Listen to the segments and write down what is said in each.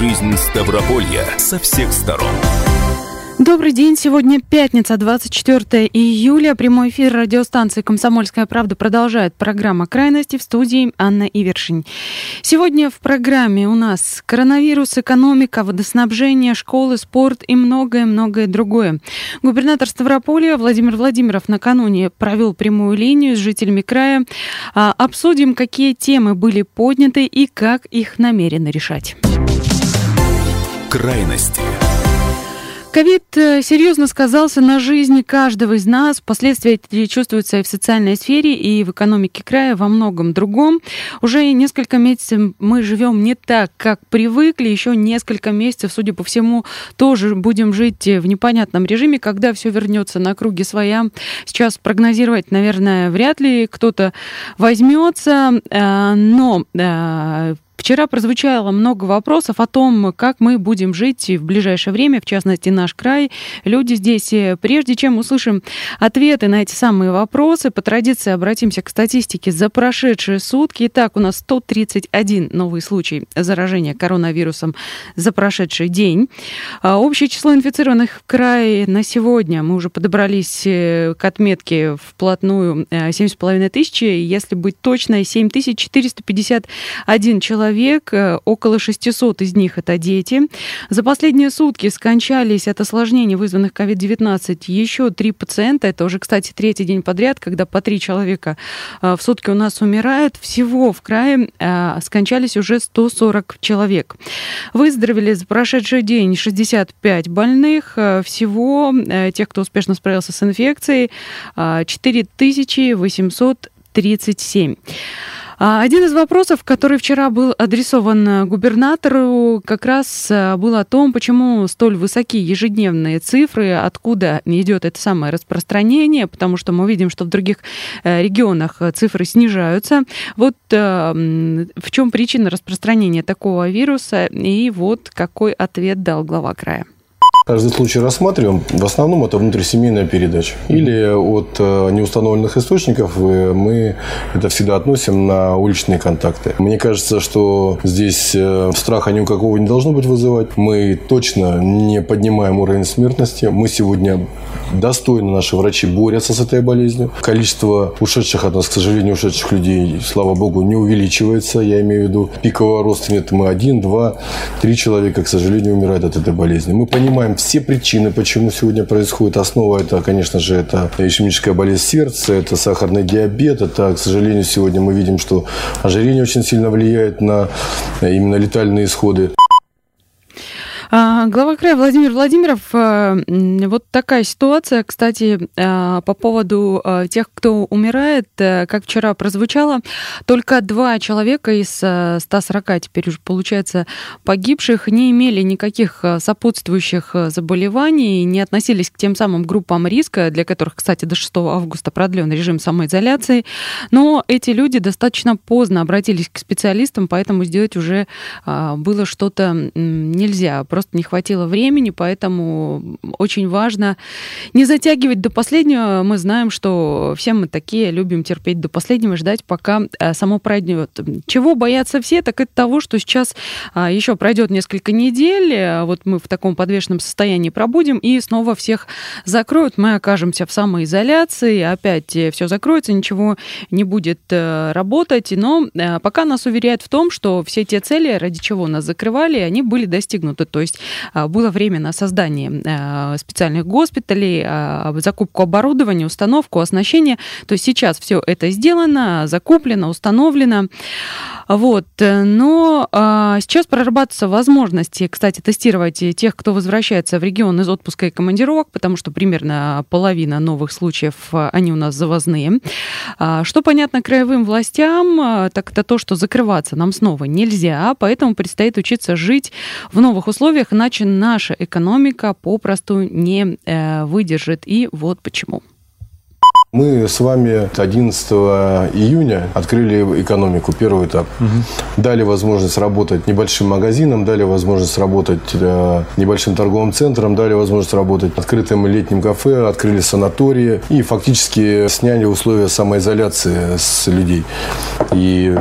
Жизнь Ставрополья со всех сторон. Добрый день. Сегодня пятница, 24 июля. Прямой эфир радиостанции «Комсомольская правда» продолжает программа «Крайности» в студии Анна Ивершин. Сегодня в программе у нас коронавирус, экономика, водоснабжение, школы, спорт и многое-многое другое. Губернатор Ставрополя Владимир Владимиров накануне провел прямую линию с жителями края. А, обсудим, какие темы были подняты и как их намерены решать. Крайности. Ковид э, серьезно сказался на жизни каждого из нас. Последствия эти чувствуются и в социальной сфере, и в экономике края, во многом другом. Уже несколько месяцев мы живем не так, как привыкли. Еще несколько месяцев, судя по всему, тоже будем жить в непонятном режиме, когда все вернется на круги своя. Сейчас прогнозировать, наверное, вряд ли кто-то возьмется, э, но э, Вчера прозвучало много вопросов о том, как мы будем жить в ближайшее время, в частности, наш край, люди здесь. Прежде чем услышим ответы на эти самые вопросы, по традиции обратимся к статистике за прошедшие сутки. Итак, у нас 131 новый случай заражения коронавирусом за прошедший день. А, общее число инфицированных в крае на сегодня, мы уже подобрались э, к отметке вплотную 7,5 э, тысячи, если быть точной, 7451 человек человек, э, около 600 из них это дети. За последние сутки скончались от осложнений, вызванных COVID-19, еще три пациента. Это уже, кстати, третий день подряд, когда по три человека э, в сутки у нас умирает. Всего в крае э, скончались уже 140 человек. Выздоровели за прошедший день 65 больных. Всего тех, кто успешно справился с инфекцией, 4837. А, один из вопросов, который вчера был адресован губернатору, как раз а, был о том, почему столь высокие ежедневные цифры, откуда идет это самое распространение, потому что мы видим, что в других э, регионах цифры снижаются. Вот э, в чем причина распространения такого вируса, и вот какой ответ дал глава края. Каждый случай рассматриваем. В основном это внутрисемейная передача. Или от э, неустановленных источников мы это всегда относим на уличные контакты. Мне кажется, что здесь э, страха никакого не должно быть вызывать. Мы точно не поднимаем уровень смертности. Мы сегодня достойно наши врачи борются с этой болезнью. Количество ушедших от нас, к сожалению, ушедших людей, слава богу, не увеличивается. Я имею в виду пикового роста нет. Мы один, два, три человека, к сожалению, умирают от этой болезни. Мы понимаем все причины, почему сегодня происходит. Основа это, конечно же, это ишемическая болезнь сердца, это сахарный диабет. Это, к сожалению, сегодня мы видим, что ожирение очень сильно влияет на именно летальные исходы. А, глава края Владимир Владимиров, э, вот такая ситуация, кстати, э, по поводу э, тех, кто умирает, как вчера прозвучало, только два человека из 140 теперь уже получается погибших не имели никаких сопутствующих заболеваний, не относились к тем самым группам риска, для которых, кстати, до 6 августа продлен режим самоизоляции, но эти люди достаточно поздно обратились к специалистам, поэтому сделать уже было что-то нельзя. Просто не хватило времени, поэтому очень важно не затягивать до последнего. Мы знаем, что все мы такие, любим терпеть до последнего, ждать, пока э, само пройдет. Чего боятся все, так это того, что сейчас а, еще пройдет несколько недель, э, вот мы в таком подвешенном состоянии пробудем, и снова всех закроют, мы окажемся в самоизоляции, опять э, все закроется, ничего не будет работать, но пока нас уверяют в том, что все те цели, ради чего нас закрывали, они были достигнуты. То есть есть а, было время на создание а, специальных госпиталей, а, закупку оборудования, установку, оснащение. То есть сейчас все это сделано, закуплено, установлено. Вот. Но сейчас прорабатываются возможности, кстати, тестировать тех, кто возвращается в регион из отпуска и командировок, потому что примерно половина новых случаев, они у нас завозные. Что понятно краевым властям, так это то, что закрываться нам снова нельзя, поэтому предстоит учиться жить в новых условиях, условиях, иначе наша экономика попросту не э, выдержит. И вот почему. Мы с вами 11 июня открыли экономику, первый этап. Угу. Дали возможность работать небольшим магазинам, дали возможность работать э, небольшим торговым центром, дали возможность работать открытым летним кафе, открыли санатории и фактически сняли условия самоизоляции с людей. И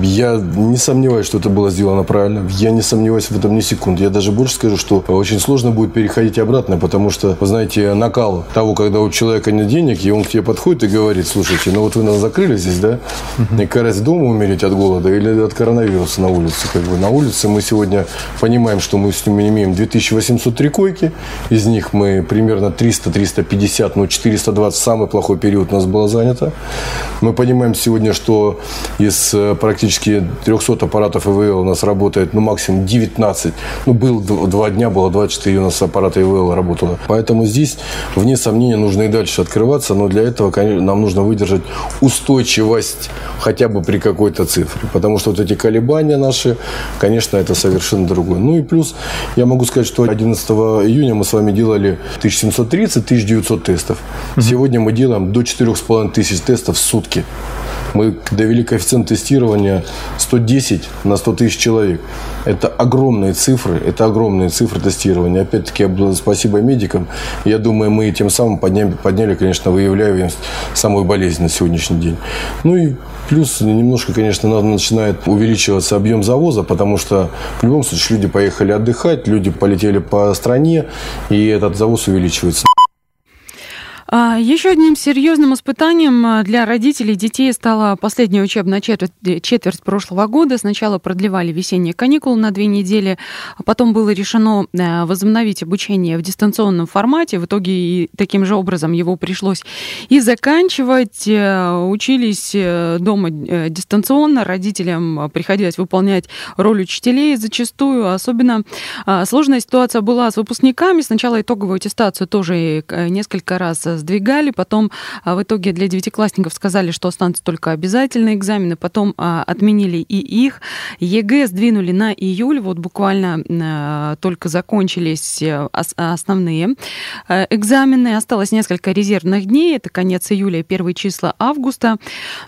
я не сомневаюсь, что это было сделано правильно. Я не сомневаюсь в этом ни секунды. Я даже больше скажу, что очень сложно будет переходить обратно, потому что, вы знаете, накал того, когда у человека нет денег, и он к тебе подходит и говорит, слушайте, ну вот вы нас закрыли здесь, да? Мне кажется, дома умереть от голода или от коронавируса на улице? Как бы на улице мы сегодня понимаем, что мы с ними имеем 2803 койки, из них мы примерно 300-350, ну 420 самый плохой период у нас было занято. Мы понимаем сегодня, что из э, практически 300 аппаратов ИВЛ у нас работает, ну максимум 19. Ну был два дня, было 24 у нас аппарата ИВЛ работало. Поэтому здесь, вне сомнения, нужно и дальше открываться, но для этого этого, нам нужно выдержать устойчивость хотя бы при какой-то цифре. Потому что вот эти колебания наши, конечно, это совершенно другое. Ну и плюс, я могу сказать, что 11 июня мы с вами делали 1730-1900 тестов. Сегодня мы делаем до 4500 тестов в сутки. Мы довели коэффициент тестирования 110 на 100 тысяч человек. Это огромные цифры, это огромные цифры тестирования. Опять-таки, спасибо медикам. Я думаю, мы тем самым подняли, подняли конечно, выявляемость самой болезни на сегодняшний день. Ну и плюс немножко, конечно, начинает увеличиваться объем завоза, потому что в любом случае люди поехали отдыхать, люди полетели по стране, и этот завоз увеличивается. А, Еще одним серьезным испытанием а, для родителей детей стала последняя учебная четверть, э, четверть прошлого года. Сначала продлевали весенние каникулы на две недели, а потом было решено э, возобновить обучение в дистанционном формате. В итоге и таким же образом его пришлось и заканчивать. Э, учились дома дистанционно, родителям приходилось выполнять роль учителей зачастую. Особенно сложная ситуация была с выпускниками. Сначала итоговую аттестацию тоже несколько раз сдвигали, потом а, в итоге для девятиклассников сказали, что останутся только обязательные экзамены, потом а, отменили и их. ЕГЭ сдвинули на июль, вот буквально а, только закончились э, основные э, экзамены, осталось несколько резервных дней, это конец июля, первые числа августа.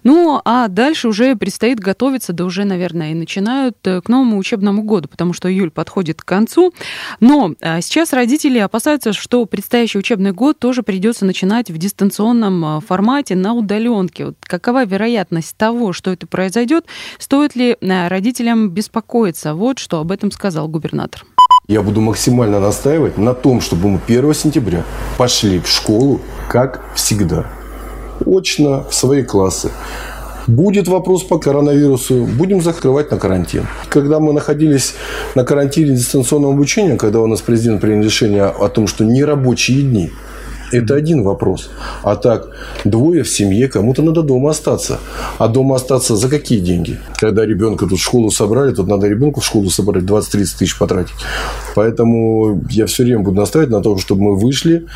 Ну, а дальше уже предстоит готовиться, да уже, наверное, и начинают э, к новому учебному году, потому что июль подходит к концу. Но сейчас родители опасаются, что предстоящий учебный год тоже придется начинать начинать в дистанционном а, формате на удаленке. Вот какова вероятность того, что это произойдет? Стоит ли а, родителям беспокоиться? Вот что об этом сказал губернатор. Я буду максимально настаивать на том, чтобы мы 1 сентября пошли в школу, как всегда. Очно, в свои классы. Будет вопрос по коронавирусу, будем закрывать на карантин. Когда мы находились на карантине дистанционного обучения, когда у нас президент принял решение о том, что нерабочие дни – это один вопрос. А так, двое в семье, кому-то надо дома остаться. А дома остаться за какие деньги? Когда ребенка тут в школу собрали, тут надо ребенку в школу собрать 20-30 тысяч потратить. Поэтому я все время буду настаивать на том, чтобы мы вышли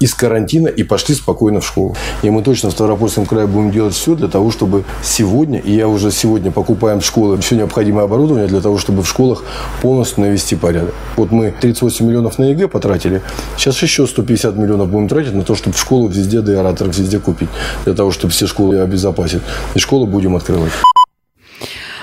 из карантина и пошли спокойно в школу. И мы точно в Ставропольском крае будем делать все для того, чтобы сегодня, и я уже сегодня покупаем в школы все необходимое оборудование для того, чтобы в школах полностью навести порядок. Вот мы 38 миллионов на ЕГЭ потратили, сейчас еще 150 миллионов будем тратить на то, чтобы в школу везде деораторов везде купить, для того, чтобы все школы обезопасить. И школы будем открывать.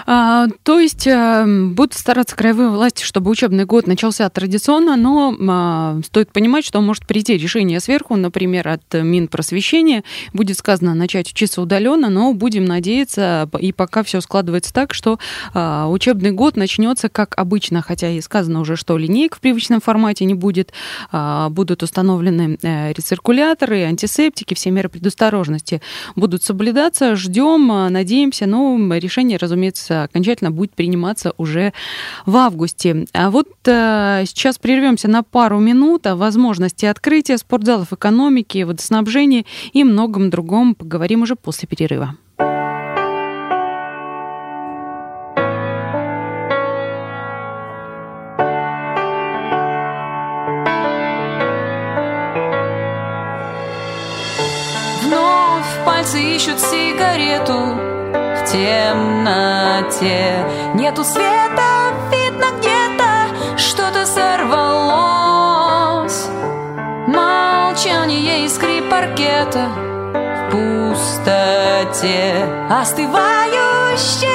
А, то есть а, будут стараться краевые власти, чтобы учебный год начался традиционно, но а, стоит понимать, что может прийти решение сверху, например, от Минпросвещения. Будет сказано начать учиться удаленно, но будем надеяться, и пока все складывается так, что а, учебный год начнется как обычно, хотя и сказано уже, что линейк в привычном формате не будет, а, будут установлены а, рециркуляторы, антисептики, все меры предосторожности будут соблюдаться. Ждем, а, надеемся, но решение, разумеется, окончательно будет приниматься уже в августе. А вот э, сейчас прервемся на пару минут о возможности открытия спортзалов экономики, водоснабжения и многом другом поговорим уже после перерыва. Ищут сигарету темноте. Нету света, видно где-то Что-то сорвалось. Молчание и скрип паркета В пустоте. Остывающее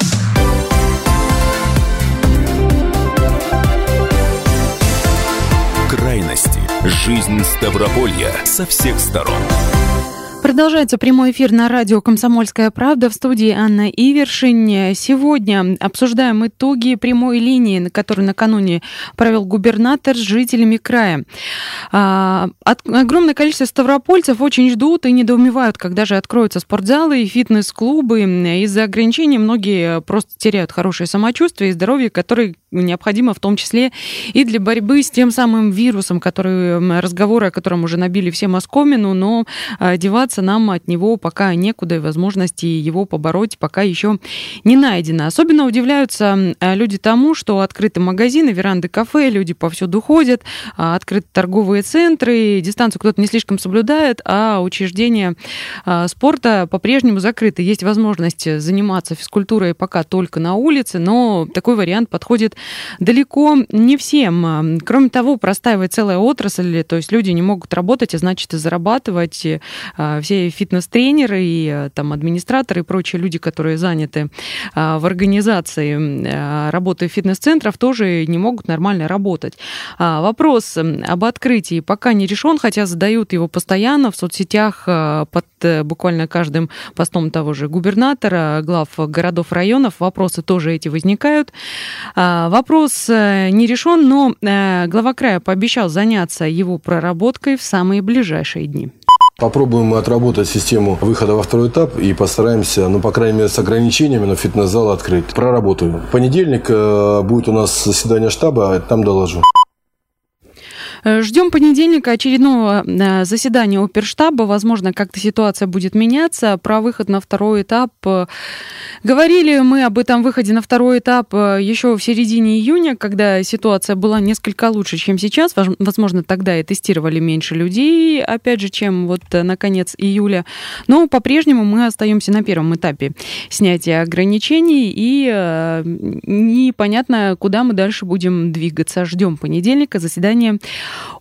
Крайности. Жизнь Ставрополья со всех сторон. Продолжается прямой эфир на радио «Комсомольская правда» в студии Анна Ивершин. Сегодня обсуждаем итоги прямой линии, на которую накануне провел губернатор с жителями края. А, от- огромное количество ставропольцев очень ждут и недоумевают, когда же откроются спортзалы и фитнес-клубы. Из-за ограничений многие просто теряют хорошее самочувствие и здоровье, которое необходимо в том числе и для борьбы с тем самым вирусом, который, разговоры о котором уже набили все москомину, но а, деваться нам от него пока некуда, и возможности его побороть пока еще не найдено. Особенно удивляются а, люди тому, что открыты магазины, веранды кафе, люди повсюду ходят, а, открыты торговые центры, дистанцию кто-то не слишком соблюдает, а учреждения а, спорта по-прежнему закрыты. Есть возможность заниматься физкультурой пока только на улице, но такой вариант подходит далеко не всем. Кроме того, простаивает целая отрасль, то есть люди не могут работать, а значит и зарабатывать. А, Все все фитнес-тренеры и э, там администраторы и прочие люди, которые заняты а, в организации а, работы фитнес-центров, тоже не могут нормально работать. А, вопрос об открытии пока не решен, хотя задают его постоянно в соцсетях под э, буквально каждым постом того же губернатора, глав городов, районов. Вопросы тоже эти возникают. Вопрос э, не решен, но глава края пообещал заняться его проработкой в самые ближайшие дни. Попробуем мы отработать систему выхода во второй этап и постараемся, ну, по крайней мере, с ограничениями, но фитнес-зал открыть. Проработаю. В понедельник э, будет у нас заседание штаба, там доложу. Э, Ждем понедельника очередного э, заседания оперштаба. Возможно, как-то ситуация будет меняться. Про выход на второй этап э, говорили мы об этом выходе на второй этап еще в середине июня, когда ситуация была несколько лучше, чем сейчас. Возможно, тогда и тестировали меньше людей, опять же, чем вот на конец июля. Но по-прежнему мы остаемся на первом этапе снятия ограничений и непонятно, куда мы дальше будем двигаться. Ждем понедельника заседания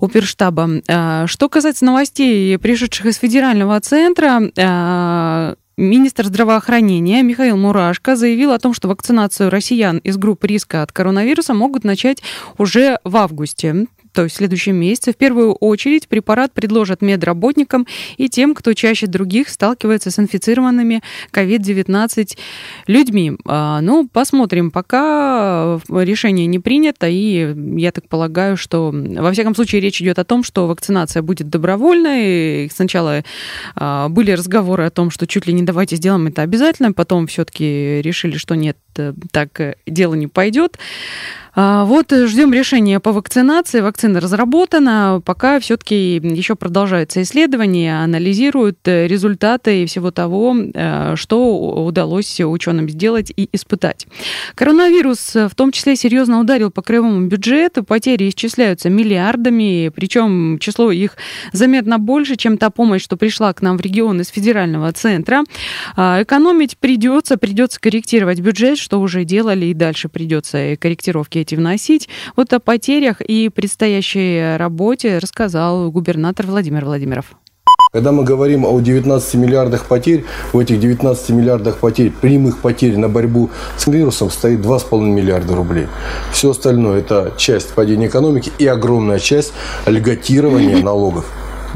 оперштаба. А, что касается новостей, пришедших из федерального центра, а, Министр здравоохранения Михаил Мурашко заявил о том, что вакцинацию россиян из группы риска от коронавируса могут начать уже в августе то есть в следующем месяце, в первую очередь препарат предложат медработникам и тем, кто чаще других сталкивается с инфицированными COVID-19 людьми. А, ну, посмотрим. Пока решение не принято, и я так полагаю, что, во всяком случае, речь идет о том, что вакцинация будет добровольной. Сначала а, были разговоры о том, что чуть ли не давайте сделаем это обязательно, потом все-таки решили, что нет, э, так э, дело не пойдет. А, вот э, ждем решения по вакцинации. Вакцина разработана. Пока все-таки еще продолжаются исследования, анализируют э, результаты всего того, э, что удалось ученым сделать и испытать. Коронавирус в том числе серьезно ударил по краевому бюджету. Потери исчисляются миллиардами, причем число их заметно больше, чем та помощь, что пришла к нам в регион из федерального центра. А, экономить придется, придется корректировать бюджет, что уже делали и дальше придется корректировки эти вносить. Вот о потерях и предстоящей работе рассказал губернатор Владимир Владимиров. Когда мы говорим о 19 миллиардах потерь, в этих 19 миллиардах потерь, прямых потерь на борьбу с вирусом стоит 2,5 миллиарда рублей. Все остальное – это часть падения экономики и огромная часть льготирования налогов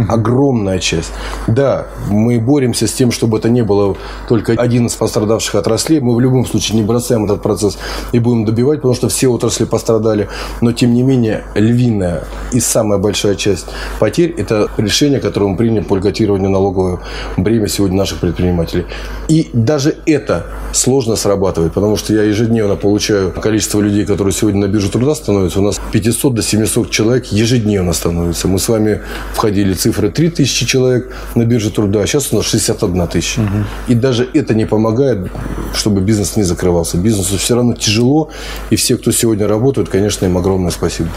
огромная часть. Да, мы боремся с тем, чтобы это не было только один из пострадавших отраслей. Мы в любом случае не бросаем этот процесс и будем добивать, потому что все отрасли пострадали. Но, тем не менее, львиная и самая большая часть потерь – это решение, которое мы приняли по льготированию налогового бремя сегодня наших предпринимателей. И даже это сложно срабатывает, потому что я ежедневно получаю количество людей, которые сегодня на бирже труда становятся. У нас 500 до 700 человек ежедневно становится. Мы с вами входили цифры 3 тысячи человек на бирже труда, а сейчас у нас 61 тысяча. Угу. И даже это не помогает, чтобы бизнес не закрывался. Бизнесу все равно тяжело, и все, кто сегодня работают, конечно, им огромное спасибо.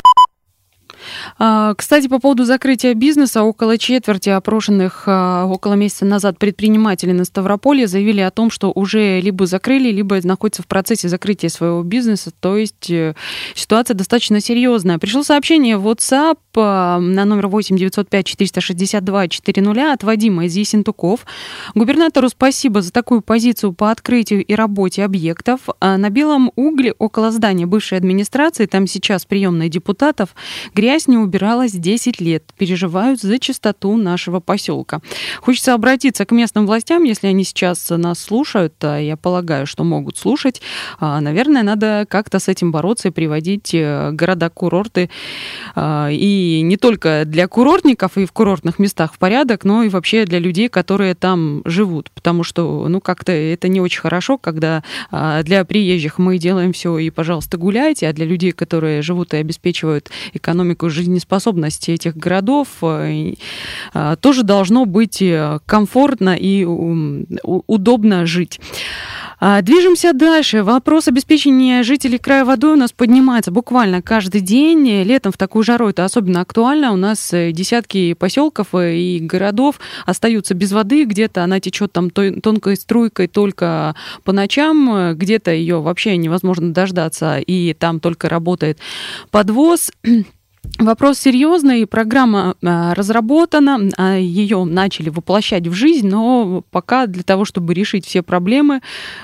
А, кстати, по поводу закрытия бизнеса, около четверти опрошенных а, около месяца назад предпринимателей на Ставрополье заявили о том, что уже либо закрыли, либо находятся в процессе закрытия своего бизнеса. То есть э, ситуация достаточно серьезная. Пришло сообщение в WhatsApp а, на номер 8 905 462 400 от Вадима из Есентуков. Губернатору спасибо за такую позицию по открытию и работе объектов. На Белом угле около здания бывшей администрации, там сейчас приемная депутатов, грязь не убиралась 10 лет. Переживают за чистоту нашего поселка. Хочется обратиться к местным властям, если они сейчас нас слушают, а я полагаю, что могут слушать. А, наверное, надо как-то с этим бороться и приводить э, города-курорты а, и не только для курортников и в курортных местах в порядок, но и вообще для людей, которые там живут. Потому что, ну, как-то это не очень хорошо, когда для приезжих мы делаем все и, пожалуйста, гуляйте, а для людей, которые живут и обеспечивают экономику жизни жизнеспособности этих городов э, а, тоже должно быть э, комфортно и удобно жить. А, движемся дальше. Вопрос обеспечения жителей края водой у нас поднимается буквально каждый день. Летом в такую жару это особенно актуально. У нас э, десятки поселков и городов остаются без воды. Где-то она течет там тонкой струйкой только по ночам, где-то ее вообще невозможно дождаться, и там только работает подвоз. Вопрос серьезный, программа а, разработана, а, ее начали воплощать в жизнь, но пока для того, чтобы решить все проблемы,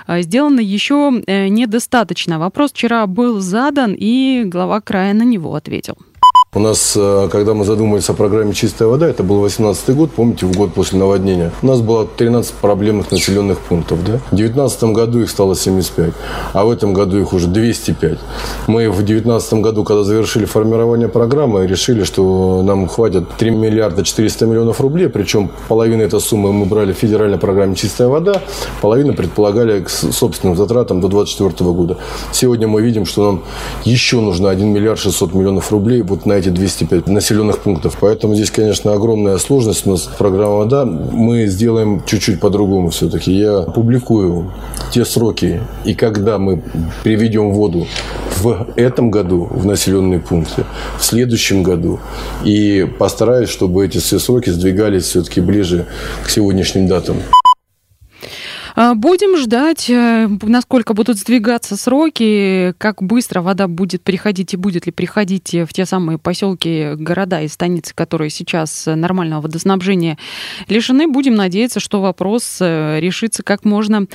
а, сделано еще э, недостаточно. Вопрос вчера был задан, и глава края на него ответил. У нас, э, когда мы задумались о программе «Чистая вода», это был 18 год, помните, в год после наводнения, у нас было 13 проблемных населенных пунктов. Да? В 2019 году их стало 75, а в этом году их уже 205. Мы в 2019 году, когда завершили формирование программы, решили, что нам хватит 3 миллиарда 400 миллионов рублей, причем половину этой суммы мы брали в федеральной программе «Чистая вода», половину предполагали к собственным затратам до 2024 года. Сегодня мы видим, что нам еще нужно 1 миллиард 600 миллионов рублей вот на эти 205 населенных пунктов. Поэтому здесь, конечно, огромная сложность у нас программа «Вода». Мы сделаем чуть-чуть по-другому все-таки. Я публикую те сроки и когда мы приведем воду в этом году в населенные пункты, в следующем году. И постараюсь, чтобы эти все сроки сдвигались все-таки ближе к сегодняшним датам. А, будем ждать, э, насколько будут сдвигаться сроки, как быстро вода будет приходить и будет ли приходить в те самые поселки, города и станицы, которые сейчас нормального водоснабжения лишены. Будем надеяться, что вопрос э, решится как можно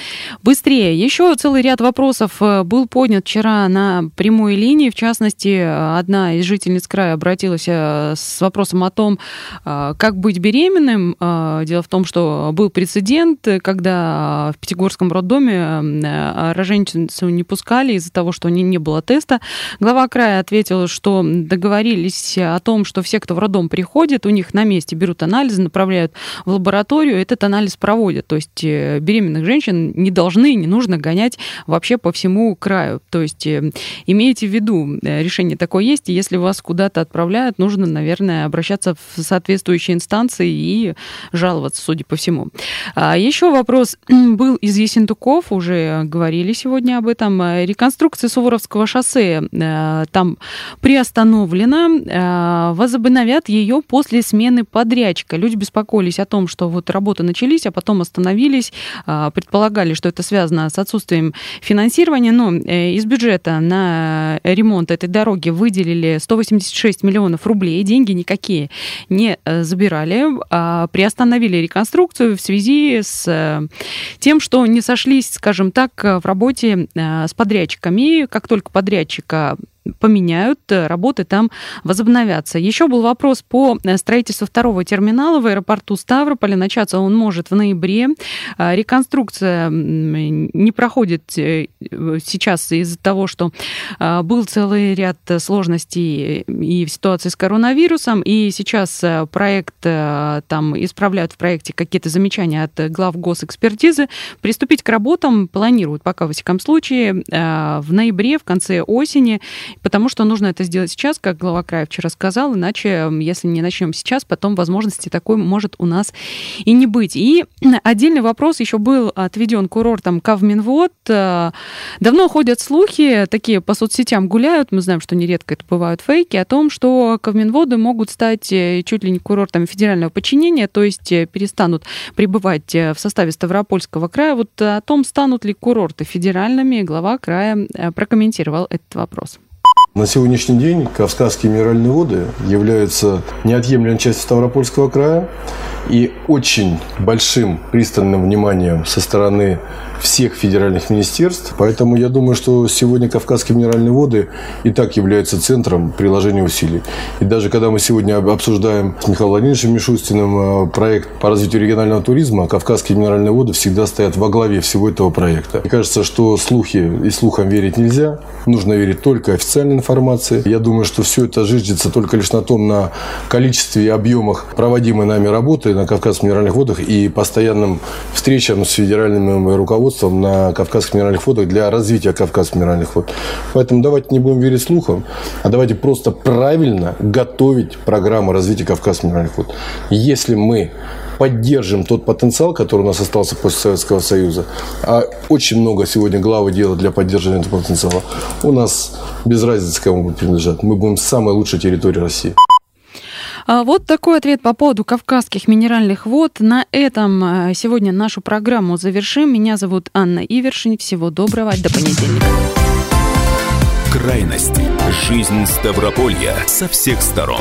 быстрее. Еще целый ряд вопросов э, был поднят вчера на прямой линии. В частности, одна из жительниц края обратилась с вопросом о том, как быть беременным. Дело в том, что был прецедент, когда в Пятигорском роддоме э, роженицу не пускали из-за того, что не, не было теста. Глава края ответил, что договорились о том, что все, кто в роддом приходит, у них на месте берут анализы, направляют в лабораторию, этот анализ проводят. То есть э, беременных женщин не должны, не нужно гонять вообще по всему краю. То есть э, имейте в виду, решение такое есть, и если вас куда-то отправляют, нужно, наверное, обращаться в соответствующие инстанции и жаловаться, судя по всему. А еще вопрос был из Ессентуков, уже говорили сегодня об этом. Реконструкция Суворовского шоссе э, там приостановлена. Э, возобновят ее после смены подрядчика. Люди беспокоились о том, что вот работы начались, а потом остановились. Э, предполагали, что это связано с отсутствием финансирования. Но из бюджета на ремонт этой дороги выделили 186 миллионов рублей. Деньги никакие не забирали. А приостановили реконструкцию в связи с тем, тем, что не сошлись, скажем так, в работе э, с подрядчиками. Как только подрядчика поменяют, э, работы там возобновятся. Еще был вопрос по э, строительству второго терминала в аэропорту Ставрополя. Начаться он может в ноябре. А, реконструкция не проходит сейчас из-за того, что а, был целый ряд сложностей и в ситуации с коронавирусом, и сейчас проект там исправляют в проекте какие-то замечания от глав госэкспертизы. Приступить к работам планируют пока, во всяком случае, э, в ноябре, в конце осени, потому что нужно это сделать сейчас, как глава края вчера сказал, иначе, если не начнем сейчас, потом возможности такой может у нас и не быть. И отдельный вопрос еще был отведен курортом Кавминвод. Э, давно ходят слухи, такие по соцсетям гуляют, мы знаем, что нередко это бывают фейки, о том, что Кавминводы могут стать э, чуть ли не курортами федерального подчинения, то есть перестанут пребывать в составе Ставропольского края. Вот о том, станут ли курорты федеральными, глава края э, прокомментировал этот вопрос. На сегодняшний день Кавказские минеральные воды являются неотъемлемой частью Ставропольского края и очень большим пристальным вниманием со стороны всех федеральных министерств. Поэтому я думаю, что сегодня Кавказские минеральные воды и так являются центром приложения усилий. И даже когда мы сегодня обсуждаем с Михаилом Владимировичем Мишустиным э, проект по развитию регионального туризма, Кавказские минеральные воды всегда стоят во главе всего этого проекта. Мне кажется, что слухи и слухам верить нельзя. Нужно верить только информации. Я думаю, что все это жиждется только лишь на том, на количестве и объемах проводимой нами работы на Кавказских минеральных водах и постоянным встречам с федеральным руководством на Кавказских минеральных водах для развития Кавказских минеральных вод. Поэтому давайте не будем верить слухам, а давайте просто правильно готовить программу развития Кавказских минеральных вод. Если мы поддержим тот потенциал, который у нас остался после Советского Союза, а очень много сегодня главы делают для поддержания этого потенциала, у нас без разницы, кому мы принадлежат, мы будем самой лучшей территорией России. А вот такой ответ по поводу кавказских минеральных вод. На этом э, сегодня нашу программу завершим. Меня зовут Анна Ивершин. Всего доброго. До понедельника. Крайность. Жизнь Ставрополья со всех сторон.